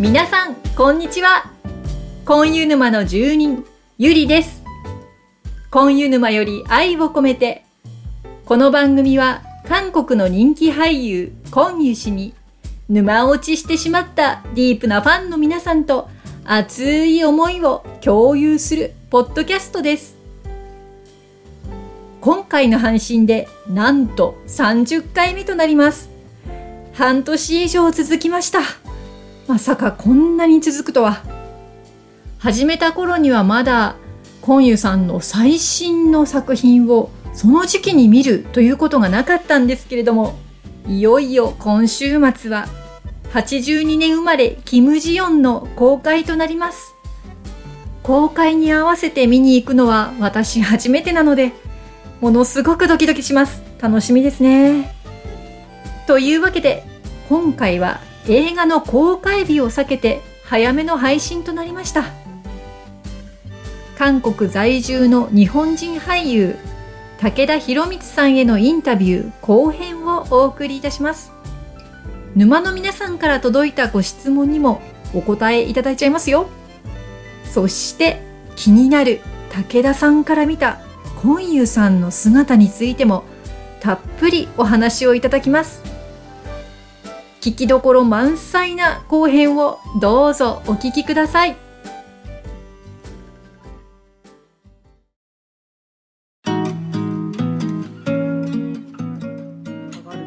皆さんこんにちは。婚湯沼の住人ゆりです。婚湯沼より愛を込めてこの番組は韓国の人気俳優コンユ氏に沼落ちしてしまったディープなファンの皆さんと熱い思いを共有するポッドキャストです。今回の配信でなんと30回目となります。半年以上続きました。まさかこんなに続くとは。始めた頃にはまだコンユさんの最新の作品をその時期に見るということがなかったんですけれどもいよいよ今週末は82年生まれキム・ジヨンの公開となります。公開に合わせて見に行くのは私初めてなのでものすごくドキドキします。楽しみですね。というわけで今回は映画の公開日を避けて早めの配信となりました。韓国在住の日本人俳優武田博光さんへのインタビュー後編をお送りいたします。沼の皆さんから届いたご質問にもお答えいただいちゃいますよ。そして気になる武田さんから見た本優さんの姿についてもたっぷりお話をいただきます。聞きどころ満載な後編をどうぞお聞きくださいと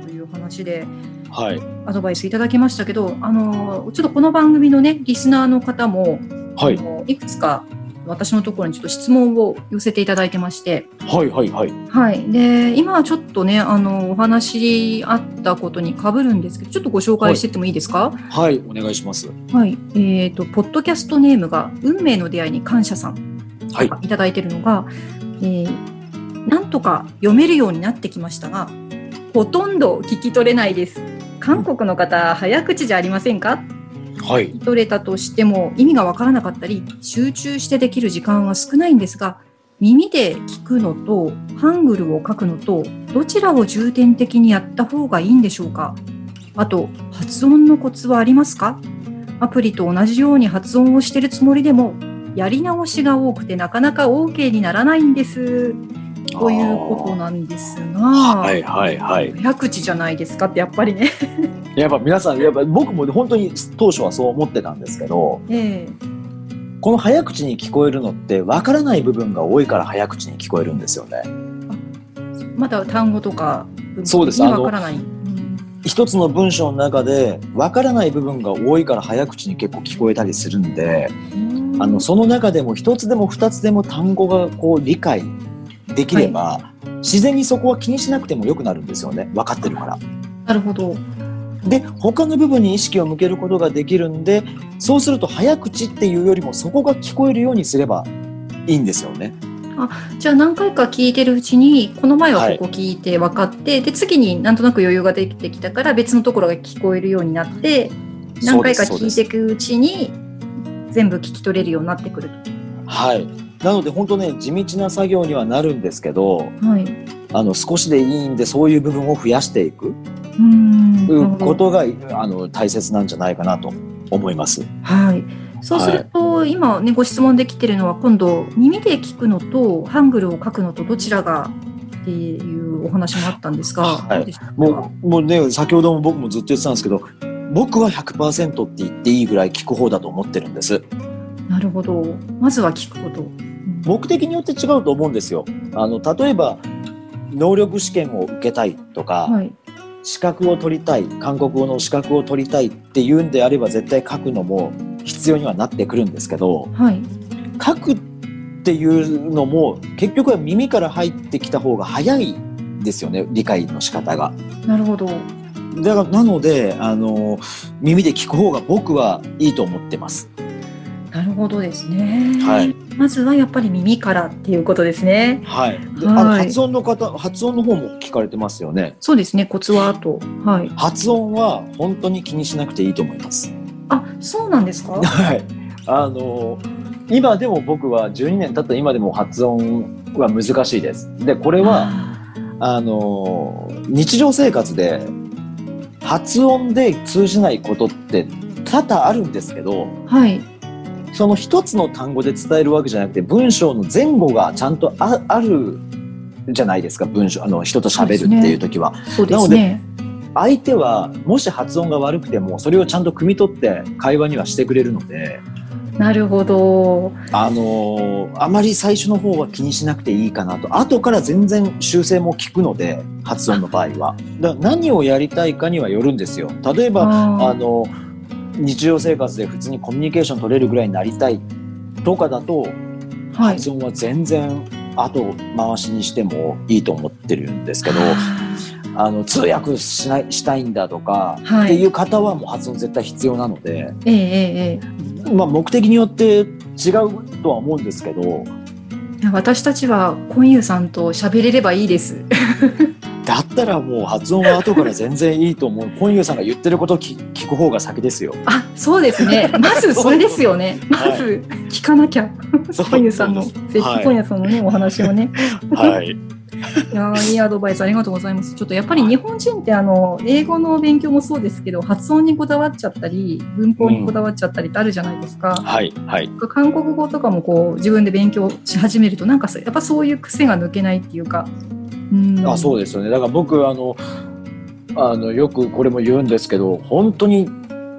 いう話ではい。アドバイスいただきましたけど、あのちょっとこの番組のねリスナーの方も、はいいくつか私のところにちょっと質問を寄せていただいてまして、はい。はい。はい。はい、で今はちょっとねあのお話あったことにかぶるんですけどちょっとご紹介してってもいいですか？はい。お願いします。はい、えっ、とポッドキャストネームが運命の出会いに感謝さんはい。いただいてるのが、えーなんとか読めるようになってきましたがほとんど聞き取れないです韓国の方早口じゃありませんか？はい。取れたとしても意味がわからなかったり集中してできる時間は少ないんですが耳で聞くのとハングルを書くのとどちらを重点的にやった方がいいんでしょうか？あと発音のコツはありますか？アプリと同じように発音をしてるつもりでもやり直しが多くてなかなか OK にならないんです。ということなんですが、はい。はい。はい。早口じゃないですかってやっぱりね。やっぱ皆さん、やっぱ僕も本当に当初はそう思ってたんですけど、ええこの早口に聞こえるのって分からない部分が多いから早口に聞こえるんですよね。まだ単語とかそうですわからない。うん一つの文章の中で分からない部分が多いから早口に結構聞こえたりするんで、あのその中でも一つでも二つでも単語がこう理解できれば、自然にそこは気にしなくてもよくなるんですよね分かってるから。なるほど。で他の部分に意識を向けることができるんでそうすると早口っていうよりもそこが聞こえるようにすればいいんですよね。じゃあ何回か聞いてるうちにこの前はここ聞いて分かって、で次になんとなく余裕ができてきたから別のところが聞こえるようになって何回か聞いていくうちに全部聞き取れるようになってくると。はいなので本当ね地道な作業にはなるんですけどはい。あの少しでいいんでそういう部分を増やしていくうーん。ことがあの大切なんじゃないかなと思います。はい。そうすると、今ねご質問できてるのは今度耳で聞くのとハングルを書くのとどちらがっていうお話もあったんですが、はいもうもうね先ほども僕もずっと言ってたんですけど僕は100%って言っていいぐらい聞く方だと思ってるんです。なるほど。まずは聞くこと。うん目的によって違うと思うんですよ。あの例えば能力試験を受けたいとか、はい。資格を取りたい韓国語の資格を取りたいっていうんであれば絶対書くのも必要にはなってくるんですけどはい。書くっていうのも結局は耳から入ってきた方が早いですよね理解の仕方が。なるほど。だからなのであの耳で聞く方が僕はいいと思ってます。なるほどですね。はい。まずはやっぱり耳からっていうことですね。はい。ではいあの発音の方発音の方も聞かれてますよね。そうですね。コツはあと。はい。発音は本当に気にしなくていいと思います。あ、そうなんですか？はい。あの今でも僕は12年経った今でも発音は難しいです。でこれはああの日常生活で発音で通じないことって多々あるんですけどはい。その一つの単語で伝えるわけじゃなくて文章の前後がちゃんとああるじゃないですか文章あの人と喋るっていう時は。そうですね。相手はもし発音が悪くてもそれをちゃんと汲み取って会話にはしてくれるのでなるほど。あのーあまり最初の方は気にしなくていいかなと後から全然修正も効くので発音の場合はだ何をやりたいかにはよるんですよ例えばああの日常生活で普通にコミュニケーション取れるぐらいになりたいとかだとーはい。発音は全然後回しにしてもいいと思ってるんですけどあの通訳しないしたいんだとか、はいっていう方はもう発音絶対必要なので、ええええええまあ、目的によって違うとは思うんですけど私たちはコンユさんと喋れればいいです。だったらもう発音は後から全然いいと思う本優さんが言ってることを聞聞く方が先ですよ。あ、そうですね。まずそれですよね。まはいず聞かなきゃ。コンユさんの、ぜひはいコンユさんのね、お話をね。はい、いやーいいアドバイスありがとうございます。ちょっとやっぱり日本人ってあの英語の勉強もそうですけど発音にこだわっちゃったり文法にこだわっちゃったりってあるじゃないですか。はい、はい。韓国語とかもこう自分で勉強し始めるとなんかさやっぱそういう癖が抜けないっていうか。うんあそうですよねだから僕あのあのよくこれも言うんですけど本当に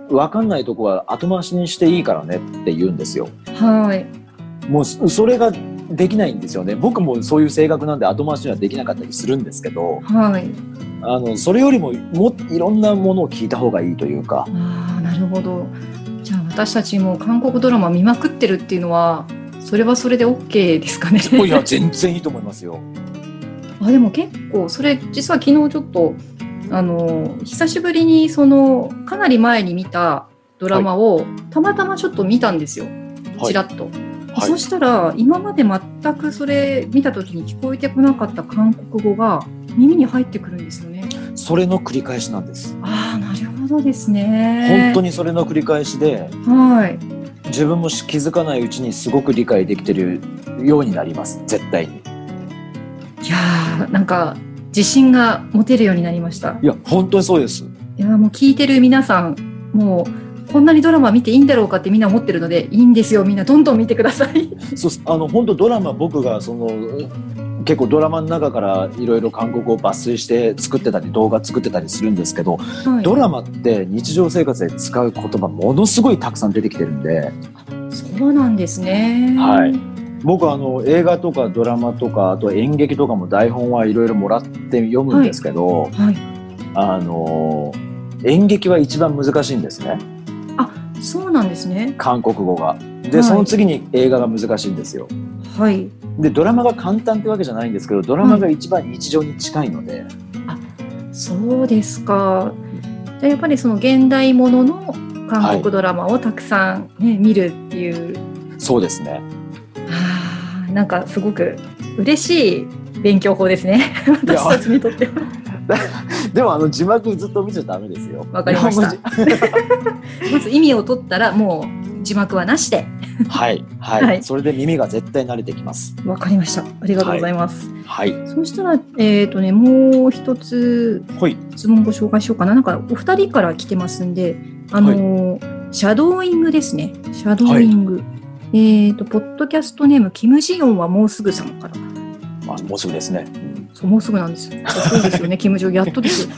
分かんないとこは後回しにしていいからねって言うんですよ。はい。もうそそれができないんですよね僕もそういう性格なんで後回しにはできなかったりするんですけどはい。あのそれよりももいろんなものを聞いた方がいいというかああなるほど。じゃあ私たちも韓国ドラマ見まくってるっていうのはそれはそれで OK ですかね。いや全然いいと思いますよ。あでも結構それ実は昨日ちょっとあの久しぶりにそのかなり前に見たドラマを、たまたまちょっと見たんですよはいちらっと。はいそしたら今まで全くそれ見た時に聞こえてこなかった韓国語が耳に入ってくるんですよね。それの繰り返しなんです。ああなるほどですね。本当にそれの繰り返しではい。自分もし気づかないうちにすごく理解できてるようになります絶対に。いやーなんか自信が持てるようになりました。いや本当にそうです。いやもう聞いてる皆さんもうこんなにドラマ見ていいんだろうかってみんな思ってるのでいいんですよみんなどんどん見てください。そうあの本当ドラマ僕がその結構ドラマの中からいろいろ韓国を抜粋して作ってたり動画作ってたりするんですけど、はいドラマって日常生活で使う言葉ものすごいたくさん出てきてるんでそうなんですね。はい僕あの映画とかドラマとかあと演劇とかも台本はいろいろもらって読むんですけど、はい。あの演劇は一番難しいんですねそうなんですね。韓国語が。で、はいその次に映画が難しいんですよ。はい。でドラマが簡単ってわけじゃないんですけどドラマが一番日常に近いので、そうですか。じゃあやっぱりその現代ものの韓国ドラマをたくさん、ね見るっていう、そうですね。なんかすごく嬉しい勉強法ですね。私たちにとっては。でもあの字幕ずっと見ちゃダメですよ。わかりました まず意味を取ったらもう字幕はなしで。字はい、はい、はいそれで耳が絶対慣れてきます。わかりました。ありがとうございます。はい。そしたら、えっ、とね、もう一つ。質問ご紹介しようかな。なんかお二人から来てますんで、あのーシャドーイングですね。シャドーイング。えっ、と、ポッドキャストネーム、キム・ジヨンはもうすぐ様から。あ、もうすぐですね。そうもうすぐなんですよ。そうですよね、キム・ジョン、やっとですよ。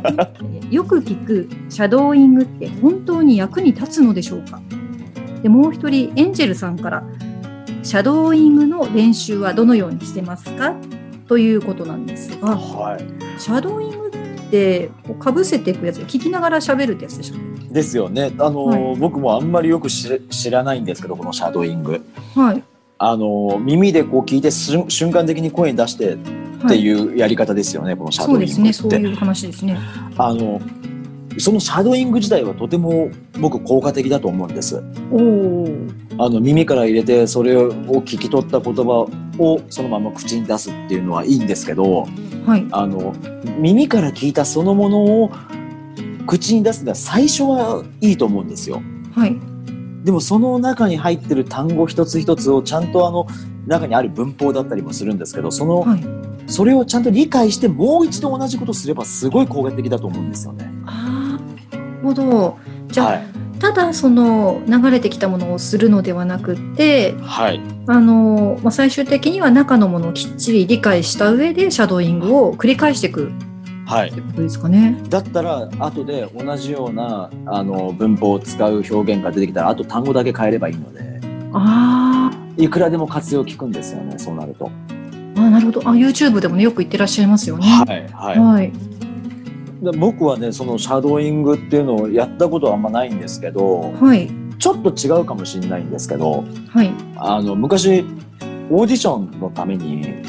よく聞くシャドーイングって本当に役に立つのでしょうか？でもう一人、エンジェルさんから、シャドーイングの練習はどのようにしてますか？ということなんですが、はい。シャドーイングってかぶせていくやつで聞きながら喋るってやつでしょですよね。あの、は僕もあんまりよく知知らないんですけど、このシャドーイング。はい。あの耳でこう聞いて瞬瞬間的に声に出してってう。いうやり方ですよね、このシャドーイングって。そうですね、そういう話ですね。あのそのシャドーイング自体はとても僕効果的だと思うんです。おお。あの耳から入れてそれを聞き取った言葉をそのまま口に出すっていうのはいいんですけどはい。あの耳から聞いたそのものを口に出すのは最初はいいと思うんですよ。はい。でもその中に入ってる単語一つ一つをちゃんとあの中にある文法だったりもするんですけどその、はい。それをちゃんと理解してもう一度同じことすればすごい効果的だと思うんですよね。ああ、なるほど。じゃあ、はい、ただその流れてきたものをするのではなくってはい。あの、まあ、最終的には中のものをきっちり理解した上でシャドーイングを繰り返していくはいって。ことですかね。だったら後で同じようなあの文法を使う表現が出てきたらあと単語だけ変えればいいのであいくらでも活用効くんですよねそうなると。ーあなるほどあ YouTube でもねよく言ってらっしゃいますよね。はいはい。はいで僕はねそのシャドーイングっていうのをやったことはあんまないんですけどはいちょっと違うかもしれないんですけどはいあの昔オーディションのために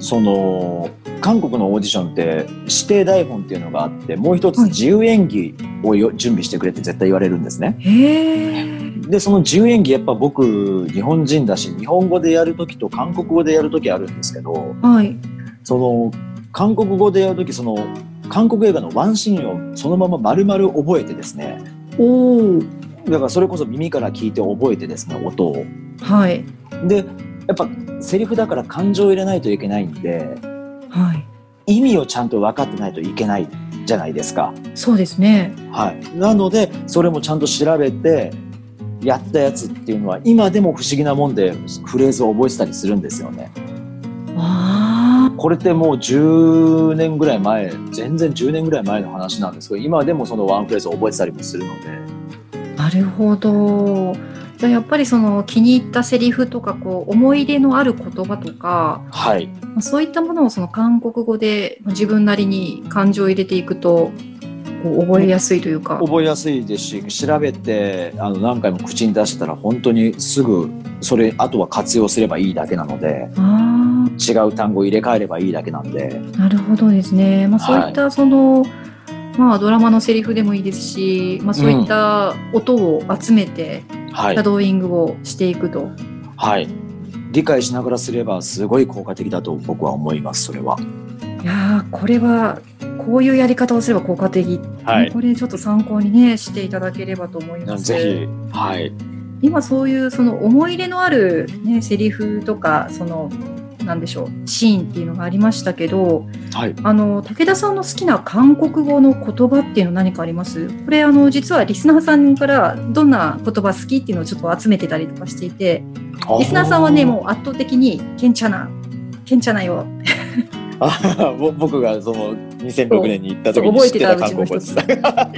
その韓国のオーディションって指定台本っていうのがあってもう一つはい。自由演技をよ準備してくれって絶対言われるんですね。でその自由演技やっぱ僕日本人だし日本語でやる時と韓国語でやる時あるんですけどはい。その韓国語でやる時その韓国映画のワンシーンをそのまま丸々覚えてですね。おおだからそれこそ耳から聞いて覚えてですね音を。はい。でやっぱセリフだから感情を入れないといけないんではい意味をちゃんと分かってないといけないじゃないですか。そうですね。はい、なのでそれもちゃんと調べてやったやつっていうのは今でも不思議なもんでフレーズを覚えてたりするんですよね。あこれってもう10年ぐらい前全然10年ぐらい前の話なんですけど今でもそのワンフレーズを覚えてたりもするのであなるほど。じゃあやっぱりその気に入ったセリフとかこう思い出のある言葉とかはいまあそういったものをその韓国語でまあ自分なりに感情を入れていくとこう覚えやすいというか。覚えやすいですし調べてあの何回も口に出したら本当にすぐそれあとは活用すればいいだけなのであ違う単語を入れ替えればいいだけなんであなるほどですね。まあ、そういったその、まあ、ドラマのセリフでもいいですし、まあ、そういった音を集めてはいシャドーイングをしていくと。はい理解しながらすればすごい効果的だと僕は思いますそれは。いやーこれはこういうやり方をすれば効果的、これちょっと参考にねしていただければと思います。ぜひはい今そういうその思い入れのある、ね、セリフとかそのなんでしょうシーンっていうのがありましたけどはい。あの武田さんの好きな韓国語の言葉っていうの何かあります？これあの実はリスナーさんからどんな言葉好きっていうのをちょっと集めてたりとかしていてリスナーさんはねもう圧倒的に「ケンチャナケンチャナよ。あぼ僕がその2006年に行った時に知ってた覚えてた韓国語です。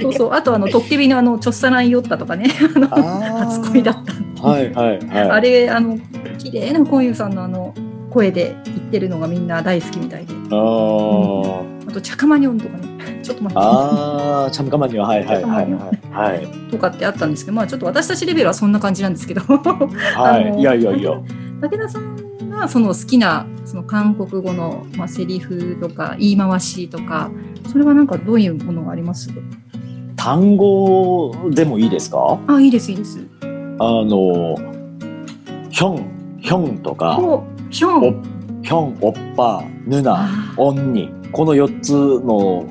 そうそうあとあの「トッケビのあのちょっさないよった」とかねあのあ 初恋だったはいはいはい。あれあの綺麗なコンユさんのあの声で言ってるのがみんな大好きみたいで。あー。あと「チャカマニョン」とかね。ちょっと待って。あー、チャムカマにははいはいはい。はいはい。とかってあったんですけどまあちょっと私たちレベルはそんな感じなんですけど。はい。いやいやいや。武田さんがその好きなその韓国語の、まあ、セリフとか言い回しとかそれはなんかどういうものがあります？単語でもいいですか？あいいですいいです。あのヒョンヒョンとか。おヒョおンヒョンオッパヌナあオンニこの四つの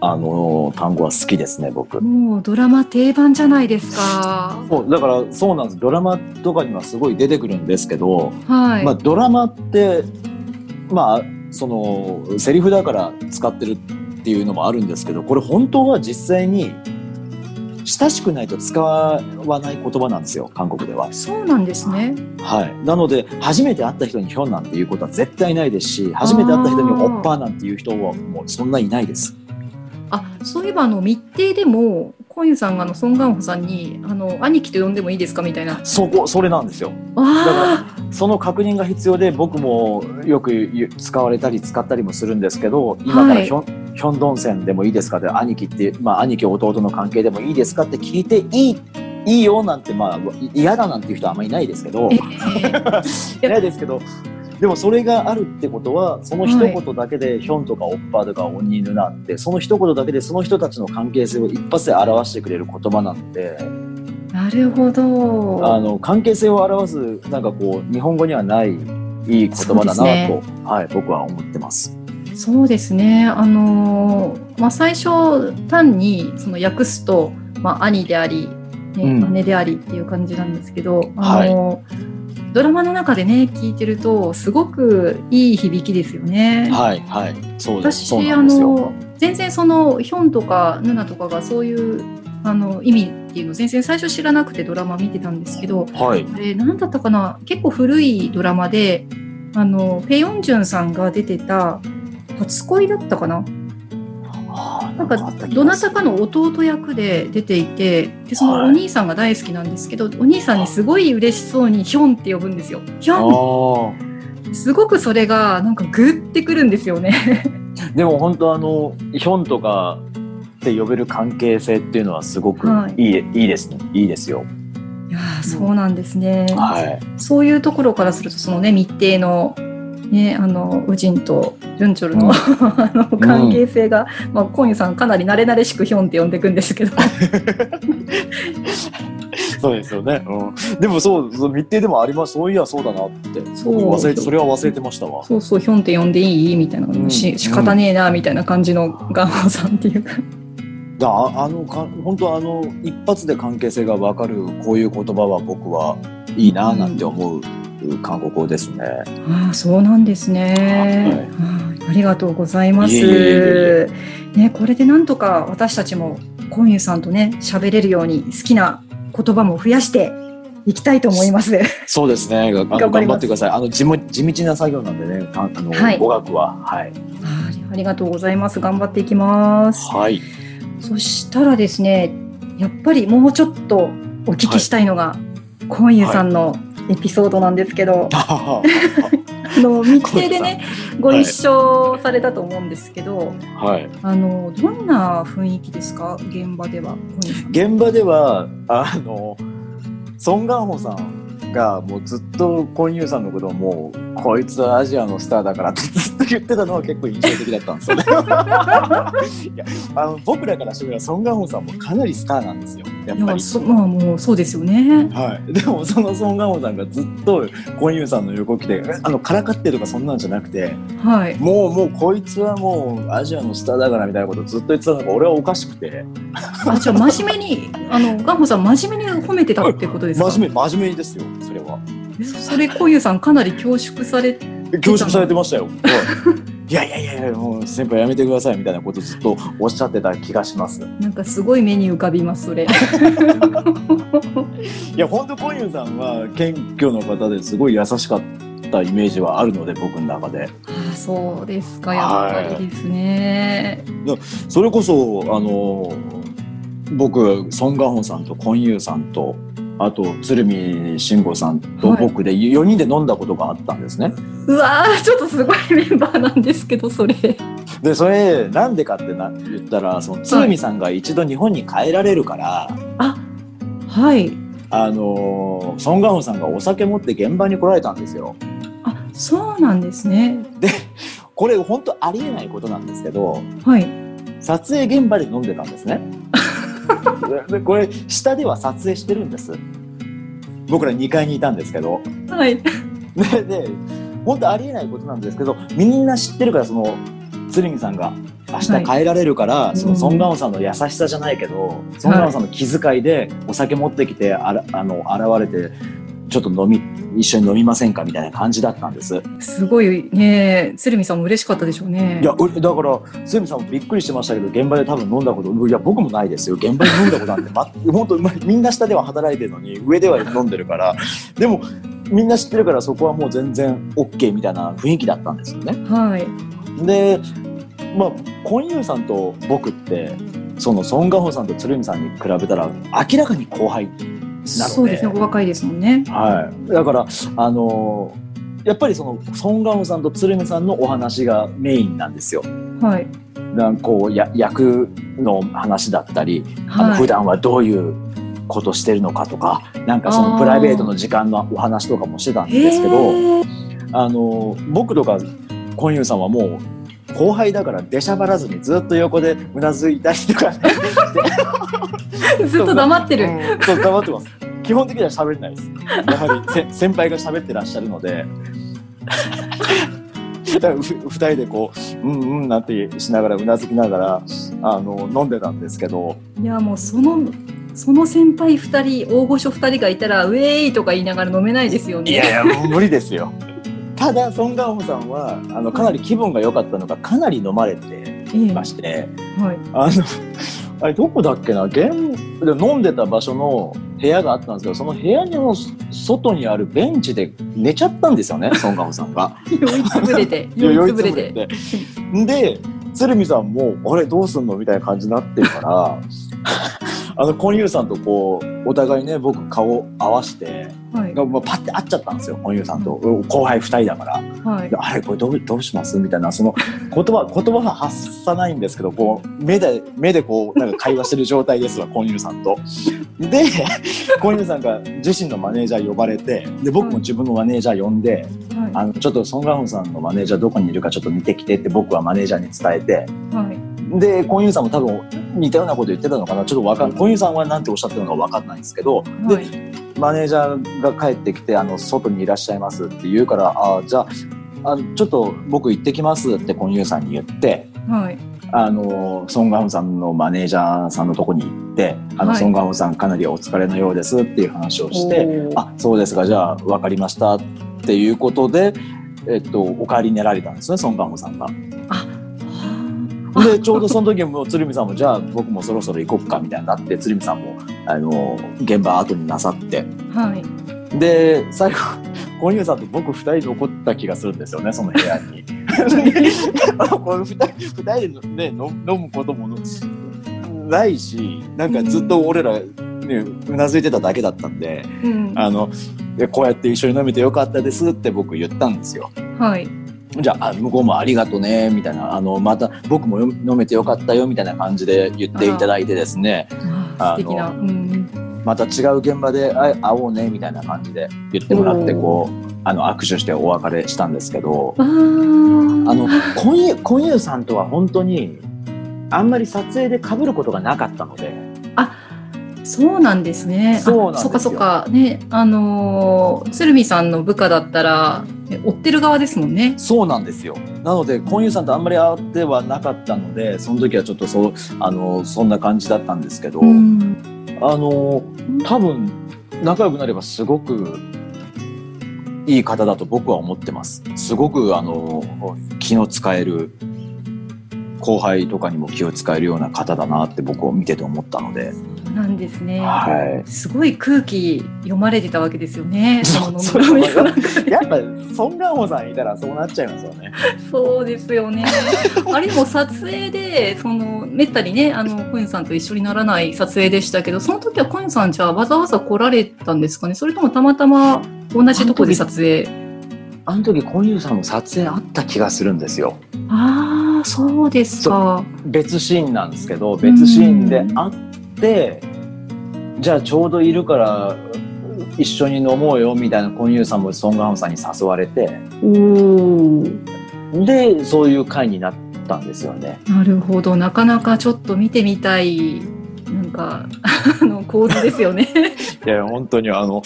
あの単語は好きですね僕。もうドラマ定番じゃないですか。そうだからそうなんですドラマとかにはすごい出てくるんですけど、はい。まあ、ドラマってまあそのセリフだから使ってるっていうのもあるんですけどこれ本当は実際に親しくないと使わない言葉なんですよ韓国では。そうなんですね。はい、なので初めて会った人にヒョンなんていうことは絶対ないですし初めて会った人にオッパーなんていう人はもうそんないないです。あそういえばあの密偵でもコンユさんがあのソン・ガンホさんにあの兄貴と呼んでもいいですかみたいな。そこそれなんですよ。あその確認が必要で僕もよく使われたり使ったりもするんですけど今からヒョン,、ヒョンドン線でもいいですかで兄貴って、まあ、兄貴弟の関係でもいいですかって聞いていいいいよなんてまあい嫌だなんていう人はあんまりいないですけどえー いないですけどでもそれがあるってことはその一言だけでヒョンとかオッパーとかオンニーヌナってその一言だけでその人たちの関係性を一発で表してくれる言葉なんで。なるほど。あの関係性を表すなんかこう日本語にはないいい言葉だなと、ねはい僕は思ってます。そうですね。あのーまあ、最初単にその訳すと、まあ、兄であり、ねうん姉でありっていう感じなんですけど、あのードラマの中でね聞いてるとすごくいい響きですよね。はいはいそうです私あ。の全然そのヒョンとかヌナとかがそういうあの意味っていうのを全然最初知らなくてドラマ見てたんですけど、はい。あれ何だったかな？結構古いドラマであのペヨンジュンさんが出てた初恋だったかな？なんかどなたかの弟役で出ていてでそのお兄さんが大好きなんですけど、お兄さんにすごい嬉しそうにヒョンって呼ぶんですよ。ヒあョンあ。すごくそれがなんかグってくるんですよね。でも本当あのヒョンとかって呼べる関係性っていうのはすごくはいいい,、い、いですね。いいですよ。いやーそうなんですね。はい。そういうところからするとそのね密偵のねあのウジンとジュンチョルの,、うん あの関係性が、まあコンユさんかなり慣れ慣れしくヒョンって呼んでいくんですけど そうですよね。うん。でもそう、密偵でもあります。そういやそうだなって。そう僕忘れて、それは忘れてましたわ。そうそうヒョンって呼んでいい？みたいな、うんし仕方ねえなみたいな感じのガンホさんっていうかだああのか本当あの一発で関係性がわかるこういう言葉は僕はいいななんて思う韓国語ですね。ああそうなんですね、はいありがとうございますいえいえいねこれでなんとか私たちもコンユさんとね喋れるように好きな言葉も増やしていきたいと思います。そうですね。頑張ってください。あの地も地道な作業なんでね。かあの、はい語学ははいあありがとうございます。頑張っていきます。はい。そしたらですね、やっぱりもうちょっとお聞きしたいのが、コンユさんのエピソードなんですけど、はあの密偵でね、ご一緒されたと思うんですけど、はい。あのどんな雰囲気ですか、現場では。現場ではあのソン・ガンホさんがもうずっとコン・ユーさんのことをもうこいつはアジアのスターだからってずっと言ってたのは結構印象的だったんですよね。いやあの僕らからしてみればソン・ガンホさんもかなりスターなんですよやっぱり。まあもうそうですよね。はい、でもそのソン・ガンホさんがずっとコン・ユーさんの横来てあのからかってとかそんなんじゃなくてはい。もうもうこいつはもうアジアのスターだからみたいなことをずっと言ってたのが俺はおかしくてあじゃあ真面目に あのガンホさん真面目に褒めてたってことですか？真面目真面目ですよそれは。えそれコンユさんかなり恐縮され恐縮されてましたよ。いやいやいやいやもう先輩やめてくださいみたいなことずっとおっしゃってた気がします。なんかすごい目に浮かびますそれ。いや本当コンユンさんは謙虚な方ですごい優しかったイメージはあるので僕の中で。あそうですかやっぱりですね。それこそあの僕ソン・ガンホさんとコンユーさんとあと鶴見慎吾さんとはい僕で4人で飲んだことがあったんですね。うわーちょっとすごいメンバーなんですけどそれ。でそれなんでかってな言ったらその鶴見さんが一度日本に帰られるから。あはい。あのーソン・ガンホさんがお酒持って現場に来られたんですよ。あそうなんですね。でこれ本当ありえないことなんですけどはい。撮影現場で飲んでたんですね。でこれ下では撮影してるんです。僕ら2階にいたんですけど。はい。でで本当ありえないことなんですけどみんな知ってるからその鶴見さんが明日帰られるから、そのソン・ガンホさんの優しさじゃないけど、ソン・ガンホさんの気遣いでお酒持ってきてあらあの現れてちょっと飲み一緒に飲みませんかみたいな感じだったんです。すごいね鶴見さんも嬉しかったでしょうね。いやうだから鶴見さんもびっくりしてましたけど現場で多分飲んだこといや僕もないですよ現場で飲んだことなんて、ま、本当まみんな下では働いてるのに上では飲んでるからでもみんな知ってるからそこはもう全然 OK みたいな雰囲気だったんですよね。はい。でまあコンユーさんと僕ってそのソン・ガホさんと鶴見さんに比べたら明らかに後輩そうですねお若いですもんね。はい、だからあのやっぱりそのソン・ガホさんと鶴見さんのお話がメインなんですよ。はい。なんかこうや役の話だったり、あのはい普段はどういうことしてるのかとかなんかそのプライベートの時間のお話とかもしてたんですけどあの僕とかコンユーさんはもう後輩だから出しゃばらずにずっと横でうなずいたりとかね ずっと黙ってる。うん。そう黙ってます。基本的には喋れないです。やはりせ 先輩が喋ってらっしゃるので。だからふ二人でこううんうんなんてしながらうなずきながらあの飲んでたんですけど。いやもうそのその先輩二人大御所二人がいたらウェーイとか言いながら飲めないですよね。いやいやもう無理ですよ。ただソン・ガンホさんはあのかなり気分が良かったのがかなり飲まれてええまして。はい。あのあれどこだっけな？現で飲んでた場所の部屋があったんですけどその部屋の外にあるベンチで寝ちゃったんですよね ソン・ガンホさんが。酔いつぶれて酔 酔いいつぶれて。で鶴見さんも「あれどうすんの?」みたいな感じになってるからあのコンユーさんとこうお互いね僕顔合わせてはい。まあパッて会っちゃったんですよコンユーさんと。後輩2人だから。はい。であれこれどうどうします？みたいなその言葉 言葉は発さないんですけどこう目で目でこうなんか会話してる状態ですわコンユーさんと。でコンユーさんが自身のマネージャー呼ばれてで僕も自分のマネージャー呼んで、はあのちょっとソン・ガンホンさんのマネージャーどこにいるかちょっと見てきてって僕はマネージャーに伝えていはいでコンユーさんも多分似たようなこと言ってたのかな。ちょっとわかんコンユーさんは何ておっしゃってるのかわかんないんですけど。はい。マネージャーが帰ってきてあの外にいらっしゃいますって言うからあじゃああちょっと僕行ってきますってコンユーさんに言ってはい。あのソン・ガンホさんのマネージャーさんのとこに行ってあの、はい。ソン・ガンホさんかなりお疲れのようですっていう話をしてあそうですかじゃあ分かりましたっていうことで、えっと、お帰りになられたんですねソン・ガンホさんが。あでちょうどその時も鶴見さんもじゃあ僕もそろそろ行こっかみたいになって鶴見さんもあの現場後になさってはいで最後コンユーさんと僕二人残った気がするんですよねその部屋に。この二人二人で、ね、飲飲むこともないしなんかずっと俺ら、ね、うなずいてただけだったんでうんあのでこうやって一緒に飲めてよかったですって僕言ったんですよ。はいじゃああ向こうもありがとうねみたいな。あのまた僕もよ飲めてよかったよみたいな感じで言っていただいてですね。あー素敵な。うん。また違う現場であ会おうねみたいな感じで言ってもらってこうあの握手してお別れしたんですけどあのコンユコンユーさんとは本当にあんまり撮影で被ることがなかったのでそうなんですね。そうなんですよあそっかそっか。ね、あのー鶴見さんの部下だったら、ね追ってる側ですもんね。そうなんですよなのでコンユーさんとあんまり会ってはなかったのでその時はちょっとそうあのそんな感じだったんですけど、うんあの多分仲良くなればすごくいい方だと僕は思ってます。すごくあの気の使える後輩とかにも気を使えるような方だなって僕を見てて思ったので、なんですね。はすごい空気読まれてたわけですよね。そうのその。やっぱソン・ガンホさんいたらそうなっちゃいますよね。そうですよね。あれも撮影で、そのめったにね、あのコインさんと一緒にならない撮影でしたけど、その時はコインさんじゃあわざわざ来られたんですかね？それともたまたま同じとこで撮影。あの時コンユーさんの撮影あった気がするんですよ。ああ、そうですか。別シーンなんですけど別シーンで会ってじゃあちょうどいるから一緒に飲もうよみたいなコンユーさんもソン・ガンホさんに誘われておお。でそういう会になったんですよね。なるほど。なかなかちょっと見てみたい。なんか、あの構図ですよね。いや本当にあの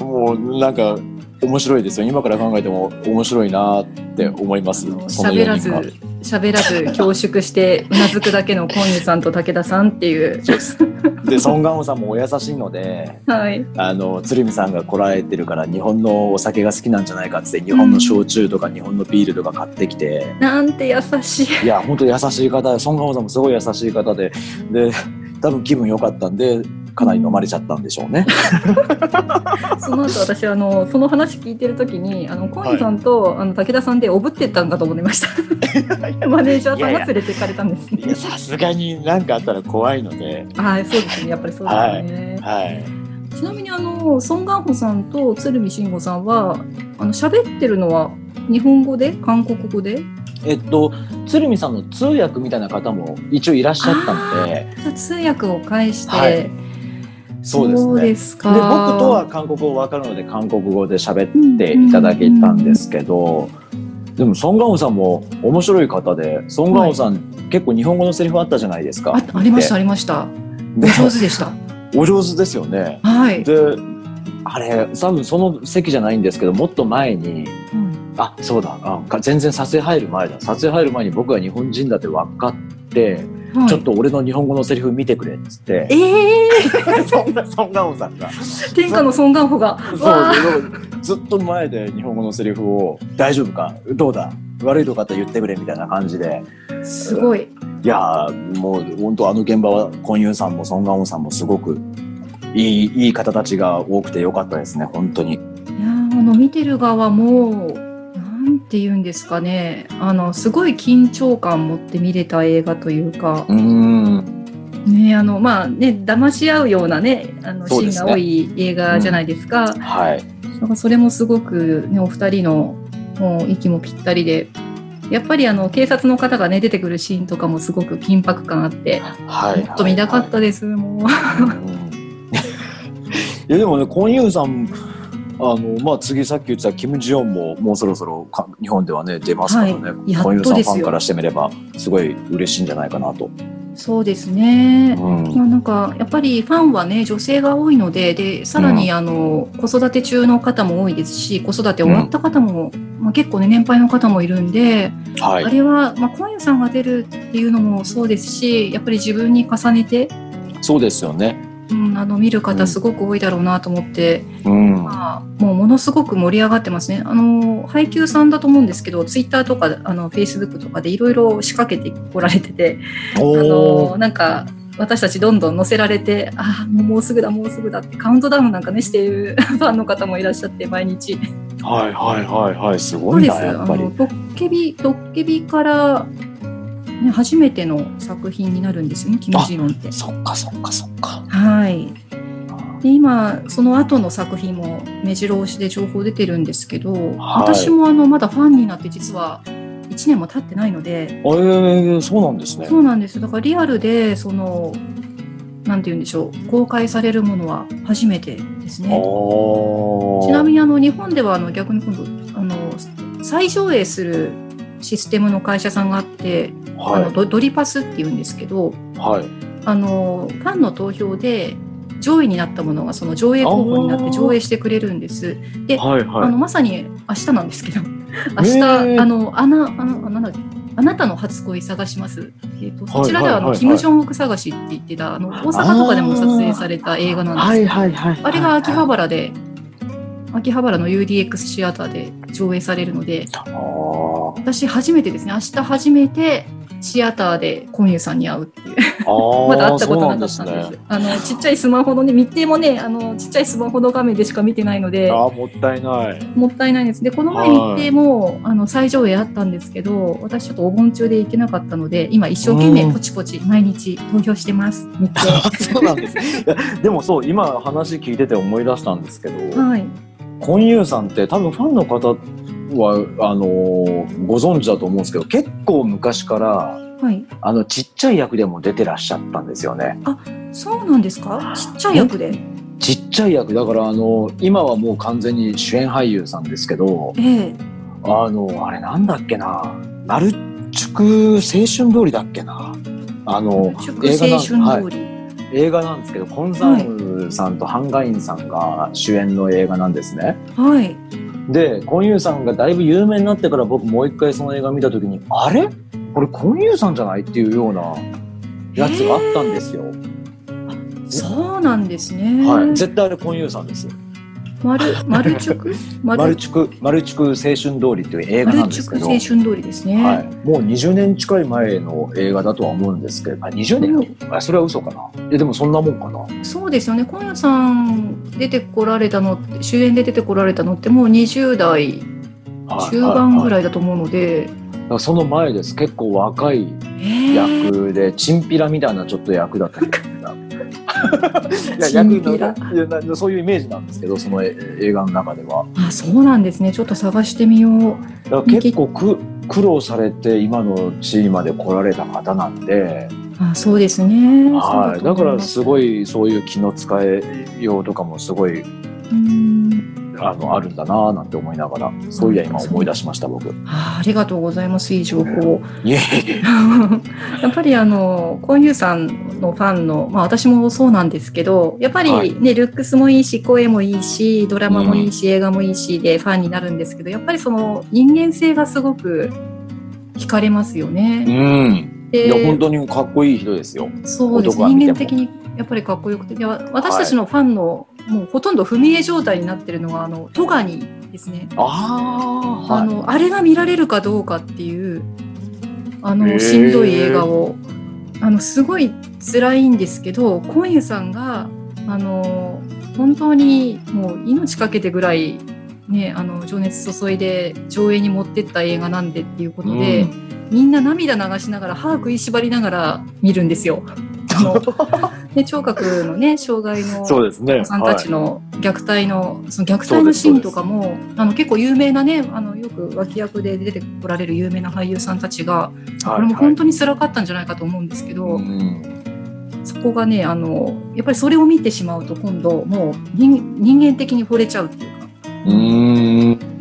もうなんか面白いですよ今から考えても面白いなって思います。その喋らず喋らず恐縮して、うなずくだけのコンユさんと武田さんっていう。そうでソン・ガンホさんもお優しいのではい。あの鶴見さんが来られてるから日本のお酒が好きなんじゃないかって日本の焼酎とか日本のビールとか買ってきて。なんて優しい。いや、本当優しい方で、ソン・ガンホさんもすごい優しい方で、で、多分気分良かったんで、かなり飲まれちゃったんでしょうね。その後私あのその話聞いてる時にあのコンユさんと、あの武田さんでおぶってったんかと思いました。マネージャーさんが連れてかれたんですね。さすがになんかあったら怖いので、はい、そうですね。やっぱりそうですね。はい。ちなみにあのソン・ガンホさんと鶴見慎吾さんはあの喋ってるのは日本語で？韓国語で？えっと、鶴見さんの通訳みたいな方も一応いらっしゃったので、通訳を介して、はいそうですね。ですか僕とは韓国語わかるので韓国語で喋っていただけたんですけど、でもソン・ガンホさんも面白い方で、ソン・ガンホさん、結構日本語のセリフあったじゃないですか。あありましたありました。おで上手でした。お上手ですよね。はい、であれ多分その席じゃないんですけどもっと前にあそうだ。あか全然撮影入る前だ。撮影入る前に僕が日本人だって分かって、はい。ちょっと俺の日本語のセリフ見てくれっつって。ええ そんなソン・ガンホさんが。ー、天下のソン・ガンホが。そうずっと前で日本語のセリフを「大丈夫か？どうだ？悪いとこあったら言ってくれ」みたいな感じで。すごい。いやーもう本当あの現場はコンユンさんもソン・ガンホさんもすごくいいいい方たちが多くてよかったですね本当に。いやーあの見てる側もなんて言うんですかね。あのすごい緊張感持って見れた映画というか、うーん。ねあのまあね騙し合うようなねあのシーンが多い映画じゃないですか。はい。だからそれもすごく、ね、お二人のもう息もぴったりで。やっぱりあの警察の方がね出てくるシーンとかもすごく緊迫感あって。はい。もっと見たかったです、もう。うん。いやでもね、コンユンさん、あのまあ、次さっき言ってたキム・ジヨンももうそろそろか日本ではね出ますからね、はいやっとですよ。ファンからしてみればすごい嬉しいんじゃないかなと。そうですね。うん。まあ、なんかやっぱりファンはね女性が多いのででさらにあの、子育て中の方も多いですし子育て終わった方も、まあ、結構ね年配の方もいるんで、はい。あれは、まあ、今夜さんが出るっていうのもそうですしやっぱり自分に重ねて、そうですよね。うん、あの見るうん方すごく多いだろうなと思って、うん、まあ、もうものすごく盛り上がってますね。あの配給さんだと思うんですけどツイッターとかあのフェイスブックとかでいろいろ仕掛けてこられてて。おあーのなんか私たちどんどん載せられてあもうもうすぐだもうすぐだってカウントダウンなんかねしている ファンの方もいらっしゃって毎日はいはいはいはいすごいなやっぱり。ドッケビドッケビから、ね、初めての作品になるんですよねキム・ジヨンって。そっかそっかそっか。はいで今その後の作品も目白押しで情報出てるんですけど、はい私もあのまだファンになって実は1年も経ってないのでえー、そうなんですね。そうなんですだからリアルでそのなんて言うんでしょう公開されるものは初めてですねちなみにあの日本ではあの逆に今度あの再上映するシステムの会社さんがあって、あはのドドリパスっていうんですけどいはい。あのファンの投票で上位になったものがその上映候補になって上映してくれるんです。で、はいはい。あのまさに明日なんですけど明日、あのあなあのあなんだっけあなたの初恋探します。えっ、とそちらではあの、はいはいはい。はいキムジョンウク探しって言ってたあの大阪とかでも撮影された映画なんですけど、はいはいあれが秋葉原で秋葉原の UDX シアターで上映されるので、あー。私初めてですね。明日初めてシアターでコンユさんに会うっていう。まだ会ったことなかったんです。ねあのちっちゃいスマホのね密定もねあのちっちゃいスマホの画面でしか見てないので。あーもったいない。もったいないです。で、この前はい日程も、あの最上映あったんですけど、私ちょっとお盆中で行けなかったので、今一生懸命うんポチポチ毎日投票してます。日そうなんです。でもそう今話聞いてて思い出したんですけど、程。はい。コンユーさんって多分ファンの方はあのーご存知だと思うんですけど、結構昔からはい。あのちっちゃい役でも出てらっしゃったんですよね。そうなんですか？ちっちゃい役で？ちっちゃい役だからあの今はもう完全に主演俳優さんですけど、ええ。あのあれなんだっけな、マルチュク青春通りだっけな？あの祝映画な青春はい通り。映画なんですけど、コンザームさんとハンガインさんが主演の映画なんですね。はい。で、コンユーさんがだいぶ有名になってから僕もう一回その映画見た時に、あれ？これコンユーさんじゃない？っていうようなやつがあったんですよ。そうなんですね。はい。絶対あれコンユーさんです。マル、マルチュクママルチュク、マルチュク青春通りっていう映画なんですけど、チュク青春通りですね。はい。もう20年近い前の映画だとは思うんですけど、あ、20年？あそれは嘘かな。いや、でもそんなもんかな。そうですよね。今夜さん出てこられたの主演で出てこられたのってもう20代はい中盤ぐい。らいだと思うので、その前です。結構若いえー役で、チンピラみたいなちょっと役だったりとか。そういうイメージなんですけどそのえ映画の中ではあ、そうなんですね。ちょっと探してみよう。結構く苦労されて今の地位まで来られた方なんで、あ、そうですね。はい、だからすごいそういう気の使えようとかもすごいうんあのあるんだなぁなんて思いながらそういや今思い出しました僕。あありがとうございます。いい情報。いえいえ やっぱりあの、コンユーさんのファンの、まあ私もそうなんですけど、やっぱりね、はいルックスもいいし、声もいいし、ドラマもいいし、映画もいいしでファンになるんですけど、やっぱりその人間性がすごく惹かれますようね。んでいや本当にかっこいい人ですよ。そうです。人間的にやっぱりかっこよくて、でわ私たちのファンの、もうほとんど踏み絵状態になってるのが、あの、トガニですね。ああ、はい、あの、あれが見られるかどうかっていう、あの、しんどい映画を。あのすごい辛いんですけど今夜さんがあの本当にもう命かけてぐらい、ね、あの情熱注いで上映に持ってった映画なんでっていうことで、みんな涙流しながら歯食いしばりながら見るんですよ。あので 聴覚のね障害のそうですねお子さんたちの虐待の、その虐待のシーンとかもあの結構有名なねあのよく脇役で出てこられる有名な俳優さんたちが、これも本当に辛かったんじゃないかと思うんですけど、うんそこがねあのやっぱりそれを見てしまうと今度もう人人間的に惚れちゃうっていうか。うーん。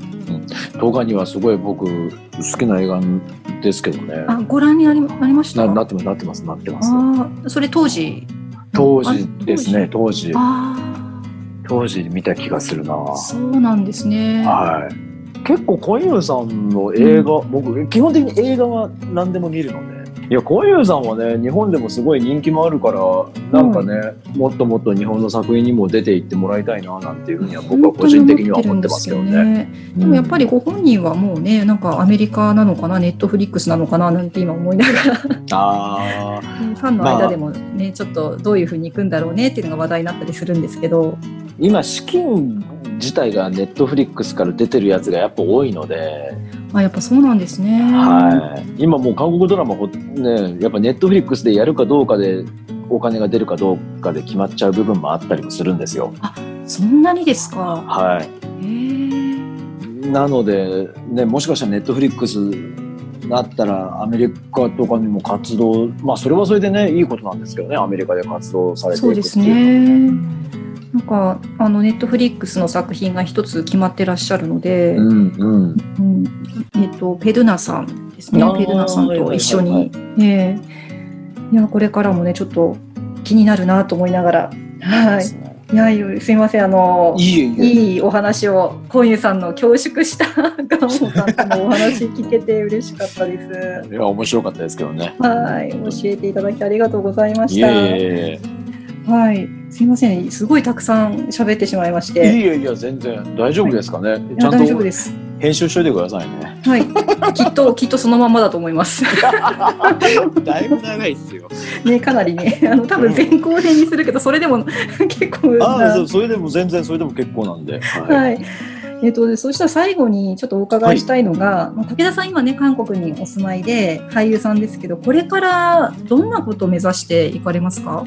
動画にはすごい僕好きな映画ですけどね。あご覧になりなりました？ななってますなってますなってます。それ当時？当時ですね当時？あ当時見た気がするな。あそうなんですね。はい。結構コンユーさんの映画、僕基本的に映画は何でも見るので。いやコンユーさんはね日本でもすごい人気もあるからなんかね、もっともっと日本の作品にも出ていってもらいたいななんていうふうには僕は個人的には思ってますけどね。でもやっぱりご本人はもうねなんかアメリカなのかなネットフリックスなのかななんて今思いながら。ああファンの間でもね、ちょっとどういうふうにいくんだろうねっていうのが話題になったりするんですけど今資金自体がネットフリックスから出てるやつがやっぱ多いので、あやっぱそうなんですね。はい、今もう韓国ドラマほねやっぱネットフリックスでやるかどうかでお金が出るかどうかで決まっちゃう部分もあったりもするんですよ。そんなにですか？は。い、なので、ね、もしかしたらネットフリックスだったらアメリカとかにも活動まあそれはそれでねいいことなんですけどねアメリカで活動されていくってそうですいうのはね。なんかあのネットフリックスの作品が一つ決まってらっしゃるので、うんうん。うん。えっとペドゥナさんですね。ペドゥナさんと一緒はいはいに、ええ。いやこれからもねちょっと気になるなと思いながら。はい。いやすいませんあのいいえいえ。いいお話をコンユさんの恐縮したガンモさんとのお話聞けて嬉しかったです。いや面白かったですけどね。はい、教えていただきありがとうございまいした。えいえ。はい、すいません、すごいたくさん喋ってしまいまして。いやいや全然大丈夫ですかね？いやちゃんと大丈夫です。編集しといてくださいね。はい、きっと、きっとそのままだと思います。だいぶ長いっすよ。ね、かなりね、あの、多分前後編にするけど、それでも結構な。ああそうそれでも全然それでも結構なんで。はい。はい。えっと、でそしたら最後にちょっとお伺いしたいのが、まあ武田さん今ね、韓国にお住まいで俳優さんですけど、これからどんなことを目指していかれますか？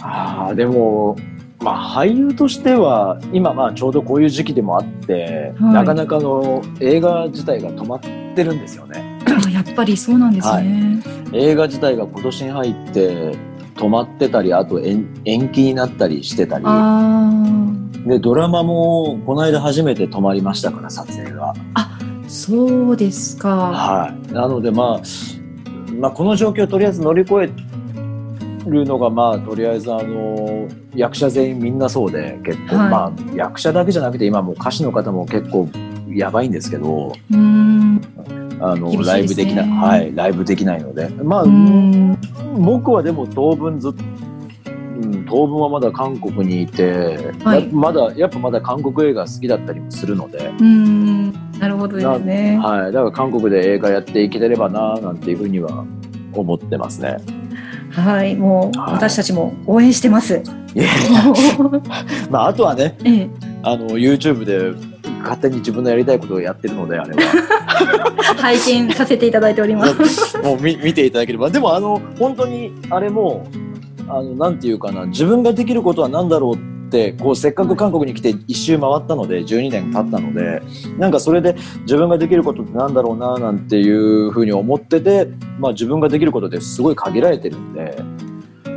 ああでも。まあ、俳優としては今まあちょうどこういう時期でもあって、はいなかなかの映画自体が止まってるんですよね。あやっぱりそうなんですね。映画自体が今年に入って止まってたりあと延延期になったりしてたりあでドラマもこの間初めて止まりましたから撮影が。あ、そうですか。はい、なので、まあ、まあこの状況をとりあえず乗り越えるのがまあとりあえずあの役者全員みんなそうで結構、はいまあ役者だけじゃなくて今もう歌手の方も結構やばいんですけど。あの、ライブできないはいライブできないのでまあ。僕はでも当分ずっと。うん、当分はまだ韓国にいて、はいやまだやっぱまだ韓国映画好きだったりもするので。なるほどですね。はい、だから韓国で映画やっていけてればななんていうふうには思ってますね。はい、もうはい。私たちも応援してます。まあ、あとはねええ、あの YouTube で勝手に自分のやりたいことをやってるのであれ 拝見させていただいております。ばもう見見ていただければ。でもあの本当にあれもあのなんていうかな自分ができることは何だろうってこうせっかく韓国に来て一周回ったので12年経ったのでなんかそれで自分ができることってなんだろうななんていうふうに思ってて、まあ、自分ができることってすごい限られてるんで。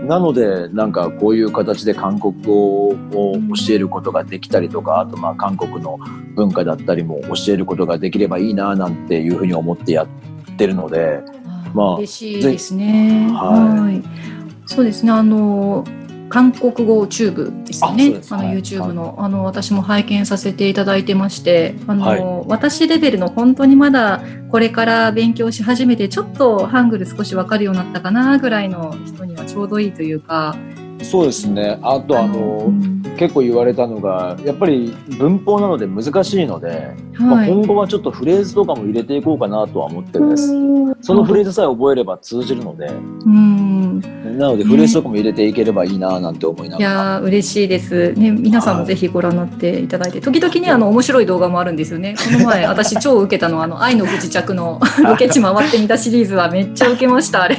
なのでなんかこういう形で韓国語を教えることができたりとかあとまあ韓国の文化だったりも教えることができればいいななんていうふうに思ってやってるのでまあ嬉しいですね。ははい。そうですね。あの韓国語チューブですよねあそうで。すあのはい YouTube の、あの私も拝見させていただいてまして、あの、はい私レベルの本当にまだこれから勉強し始めてちょっとハングル少しわかるようになったかなぐらいの人にはちょうどいいというか。そうですね。あとあの、うん結構言われたのがやっぱり文法なので難しいので、まあ、はい今後はちょっとフレーズとかも入れていこうかなとは思ってるんです。そのフレーズさえ覚えれば通じるので、うん。なのでフレーズとかも入れていければいいななんて思いないがら。やー嬉しいです。ね皆さんもぜひご覧になっていただいて。時々ねあの面白い動画もあるんですよね。この前 私超受けたのはあの愛の不時着のロケ地回ってみたシリーズはめっちゃ受けましたあれ。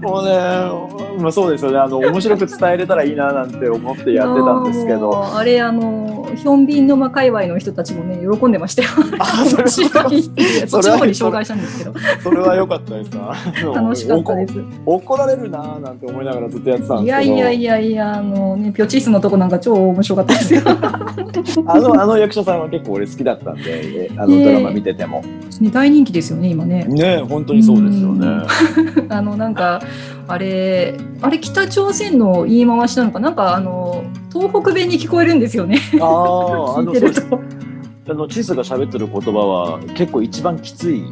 もうね、まあそうですよね。あの面白く伝えれたらいいななんて思ってやってたんですけもど。うあれあのヒョンビンのま界隈の人たちもね喜んでましたよ あ、それそっちの方に紹介したんですけどそれは良かったですな。楽しかったです怒怒られるななんて思いながらずっとやってたんいですけど。やいやいやいやあのねピョチースのとこなんか超面白かったですよあのあの役者さんは結構俺好きだったんで、えあのドラマ見てても。ね大人気ですよね今ねね本当にそうですよね。あのなんかあれあれ北朝鮮の言い回しなのかな？んかあの東北弁に聞こえるんですよねああ、あ 聞いてるとあのチスが喋ってる言葉は結構一番きつい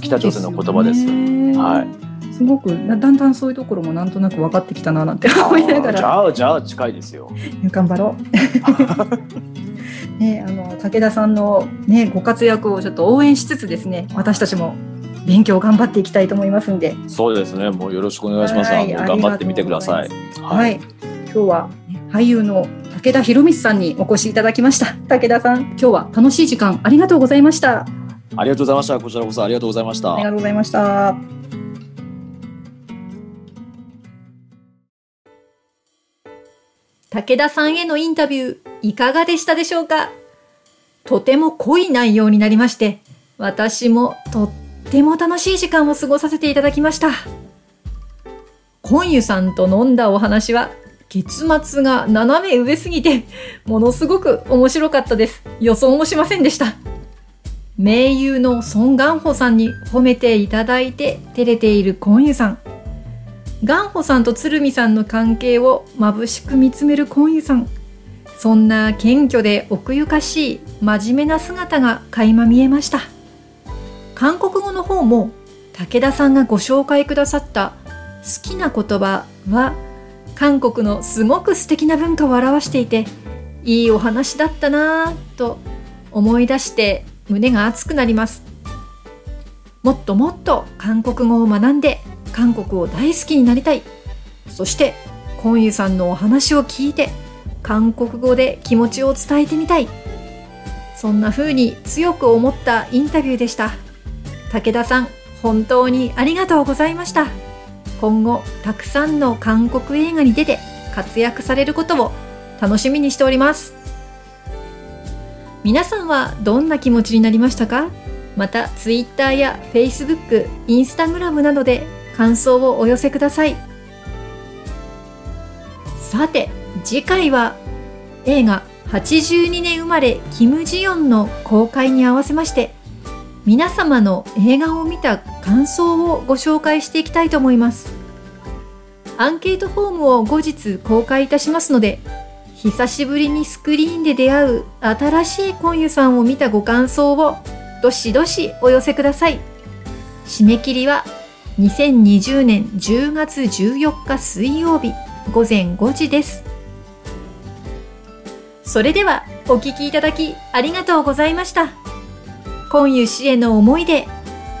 北朝鮮の言葉です。そうよねはい。すごくなだんだんそういうところもなんとなく分かってきたななんて思いながあーじらゃあじゃあ近いですよ。頑張ろう。ね、あの武田さんの、ね、ご活躍をちょっと応援しつつですね私たちも勉強頑張っていきたいと思いますんで、そうですね。もうよろしくお願いします。はい頑張ってみてください。はい。今日は俳優の武田博光さんにお越しいただきました武田さん今日は楽しい時間ありがとうございましたありがとうございました。こちらこそありがとうございましたあり。がとうございました武田さんへのインタビューいかがでしたでしょうか？とても濃い内容になりまして私もとってても楽しい時間を過ごさせていただきました。今湯さんと飲んだお話は結末が斜め上すぎてものすごく面白かったです。予想もしませんでした。名優のソン・ガンホさんに褒めていただいて照れているコンユさん。ガンホさんと鶴見さんの関係を眩しく見つめるコンユさん。そんな謙虚で奥ゆかしい真面目な姿が垣間見えました。韓国語の方も武田さんがご紹介くださった好きな言葉は韓国のすごく素敵な文化を表していていいお話だったなぁと思い出して胸が熱くなります。もっともっと韓国語を学んで韓国を大好きになりたい。そしてコンユさんのお話を聞いて韓国語で気持ちを伝えてみたい。そんな風に強く思ったインタビューでした。武田さん本当にありがとうございました。今後たくさんの韓国映画に出て活躍されることを楽しみにしております。皆さんはどんな気持ちになりましたか？また Twitter や Facebook、Instagram などで感想をお寄せください。さて次回は映画82年生まれキム・ジヨンの公開に合わせまして皆様の映画を見た感想をご紹介していきたいと思います。アンケートフォームを後日公開いたしますので久しぶりにスクリーンで出会う新しいコンユさんを見たご感想をどしどしお寄せください。締め切りは2020年10月14日水曜日午前5時です。それではお聞きいただきありがとうございました。今湯氏への思いで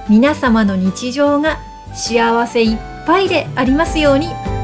皆様の日常が幸せいっぱいでありますように。